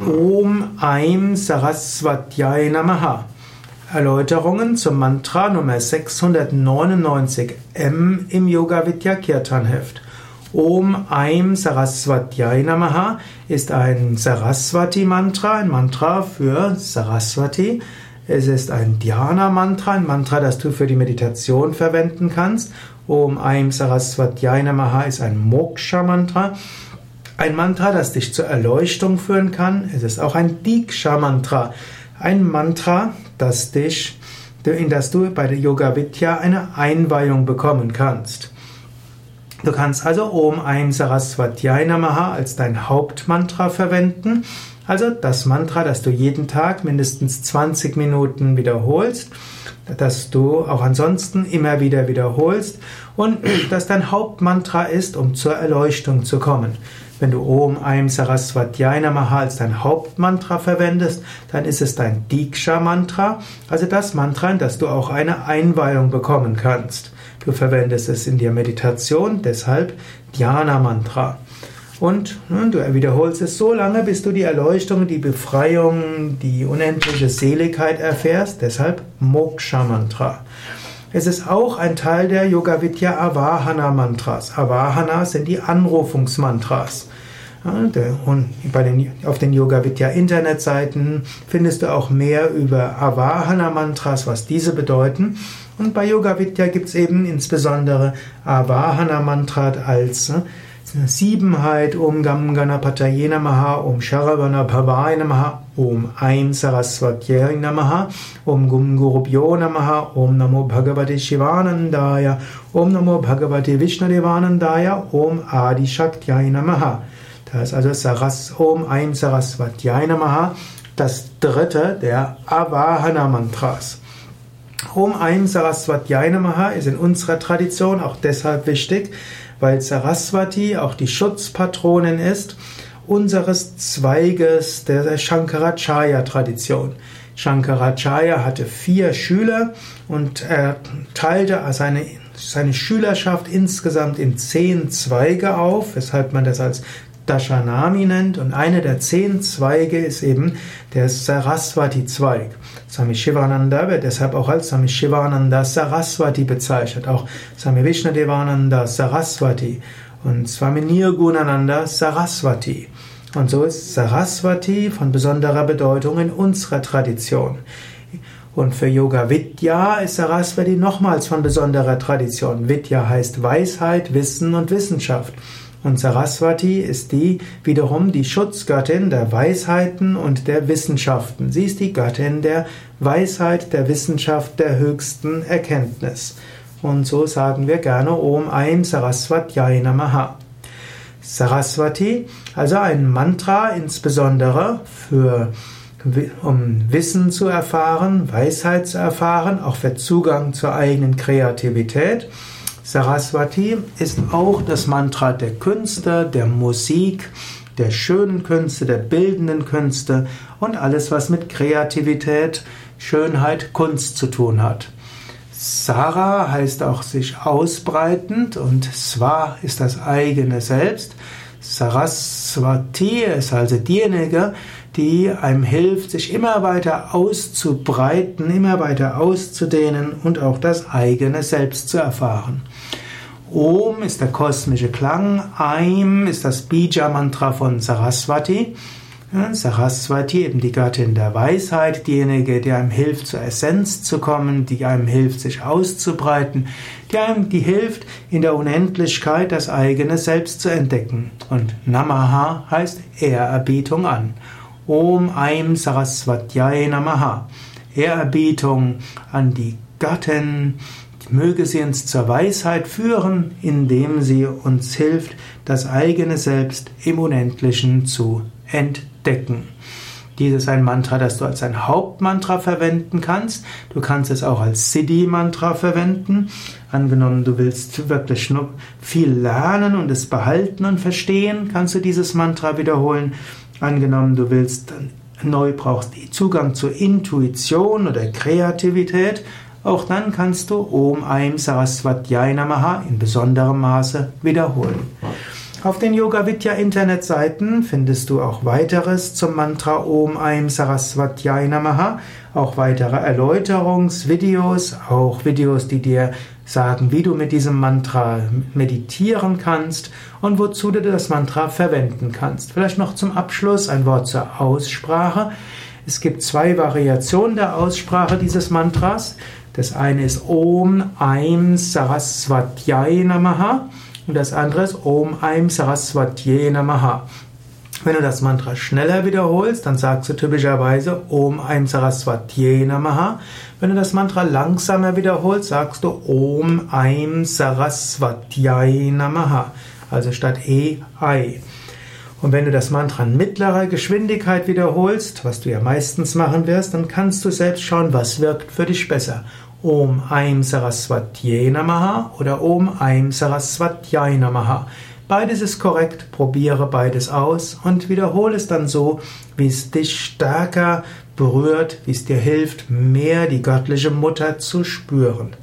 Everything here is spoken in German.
Om Aim Saraswatyai Namaha. Erläuterungen zum Mantra Nummer 699m im Yoga Vidya Kirtan Heft. Om Aim Saraswatyai Namaha ist ein Saraswati Mantra, ein Mantra für Saraswati. Es ist ein Dhyana Mantra, ein Mantra, das du für die Meditation verwenden kannst. Om Aim Saraswatyai Namaha ist ein Moksha Mantra. Ein Mantra, das dich zur Erleuchtung führen kann. Es ist auch ein Diksha-Mantra. Ein Mantra, das dich, in das du bei der Yoga Vidya eine Einweihung bekommen kannst. Du kannst also Om Aim Saraswatyai Namaha als dein Hauptmantra verwenden. Also das Mantra, das du jeden Tag mindestens 20 Minuten wiederholst, das du auch ansonsten immer wieder wiederholst und das dein Hauptmantra ist, um zur Erleuchtung zu kommen. Wenn du Om Aim Saraswatyai Namaha als dein Hauptmantra verwendest, dann ist es dein Diksha-Mantra, also das Mantra, in das du auch eine Einweihung bekommen kannst. Du verwendest es in der Meditation, deshalb Dhyana-Mantra. Und ne, du wiederholst es so lange, bis du die Erleuchtung, die Befreiung, die unendliche Seligkeit erfährst, deshalb Moksha-Mantra. Es ist auch ein Teil der Yoga Vidya Avahana Mantras. Avahana sind die Anrufungsmantras. Und bei den, auf den Yoga Vidya Internetseiten findest du auch mehr über Avahana Mantras, was diese bedeuten. Und bei Yoga Vidya gibt es eben insbesondere Avahana Mantra als Siebenheit, Om Gam Ganapataye Namaha, Om Sharavana Bhavaya Namaha, Om Aim Saraswatyay Namaha, Om Gum Gurubhyo Namaha, Om Namo Bhagavate Shivanandaya, Om Namo Bhagavate Vishnadevanandaya, Om Adi Shaktyay Namaha. Da ist also Saras, Om Aim Saraswatyay Namaha, das dritte der Avahana Mantras. Om Aim Saraswatyay Namaha ist in unserer Tradition auch deshalb wichtig, weil Saraswati auch die Schutzpatronin ist unseres Zweiges der Shankaracharya-Tradition. Shankaracharya hatte vier Schüler und er teilte seine, seine Schülerschaft insgesamt in zehn Zweige auf, weshalb man das als Dashanami nennt und eine der zehn Zweige ist eben der Saraswati-Zweig. Swami Shivananda wird deshalb auch als Swami Shivananda Saraswati bezeichnet, auch Swami Vishnadevananda Saraswati und Swami Nirgunananda Saraswati. Und so ist Saraswati von besonderer Bedeutung in unserer Tradition. Und für Yoga Vidya ist Saraswati nochmals von besonderer Tradition. Vidya heißt Weisheit, Wissen und Wissenschaft. Und Saraswati ist die wiederum die Schutzgöttin der Weisheiten und der Wissenschaften. Sie ist die Göttin der Weisheit, der Wissenschaft, der höchsten Erkenntnis. Und so sagen wir gerne Om Aim Saraswatyai Namaha. Saraswati, also ein Mantra insbesondere für um Wissen zu erfahren, Weisheit zu erfahren, auch für Zugang zur eigenen Kreativität. Saraswati ist auch das Mantra der Künste, der Musik, der schönen Künste, der bildenden Künste und alles, was mit Kreativität, Schönheit, Kunst zu tun hat. Sara heißt auch sich ausbreitend und Swa ist das eigene Selbst. Saraswati ist also diejenige, die einem hilft, sich immer weiter auszubreiten, immer weiter auszudehnen und auch das eigene Selbst zu erfahren. Om ist der kosmische Klang, Aim ist das Bija-Mantra von Saraswati. Saraswati, eben die Göttin der Weisheit, diejenige, die einem hilft, zur Essenz zu kommen, die einem hilft, sich auszubreiten, die einem die hilft, in der Unendlichkeit das eigene Selbst zu entdecken. Und Namaha heißt Ehrerbietung an. Om Aim Saraswatyai Namaha. Ehrerbietung an die Göttin, möge sie uns zur Weisheit führen, indem sie uns hilft, das eigene Selbst im Unendlichen zu entdecken. Dies ist ein Mantra, das du als ein Hauptmantra verwenden kannst. Du kannst es auch als Siddhi-Mantra verwenden. Angenommen, du willst wirklich viel lernen und es behalten und verstehen, kannst du dieses Mantra wiederholen. Angenommen, du willst neu brauchst Zugang zur Intuition oder Kreativität, auch dann kannst du Om Aim Saraswatyai Namaha in besonderem Maße wiederholen. Auf den Yoga Vidya Internetseiten findest du auch weiteres zum Mantra Om Aim Saraswatyai Namaha, auch weitere Erläuterungsvideos, auch Videos, die dir sagen, wie du mit diesem Mantra meditieren kannst und wozu du das Mantra verwenden kannst. Vielleicht noch zum Abschluss ein Wort zur Aussprache. Es gibt zwei Variationen der Aussprache dieses Mantras. Das eine ist Om Aim Saraswatyai Namaha. Und das andere ist Om Aim Saraswatye Namaha. Wenn du das Mantra schneller wiederholst, dann sagst du typischerweise Om Aim Saraswatye Namaha. Wenn du das Mantra langsamer wiederholst, sagst du Om Aim Saraswatyai Namaha. Also statt E, Ai. Und wenn du das Mantra in mittlerer Geschwindigkeit wiederholst, was du ja meistens machen wirst, dann kannst du selbst schauen, was wirkt für dich besser. Om Aim Saraswatye Namaha oder Om Aim Saraswatyai Namaha. Beides ist korrekt, probiere beides aus und wiederhole es dann so, wie es dich stärker berührt, wie es dir hilft, mehr die göttliche Mutter zu spüren.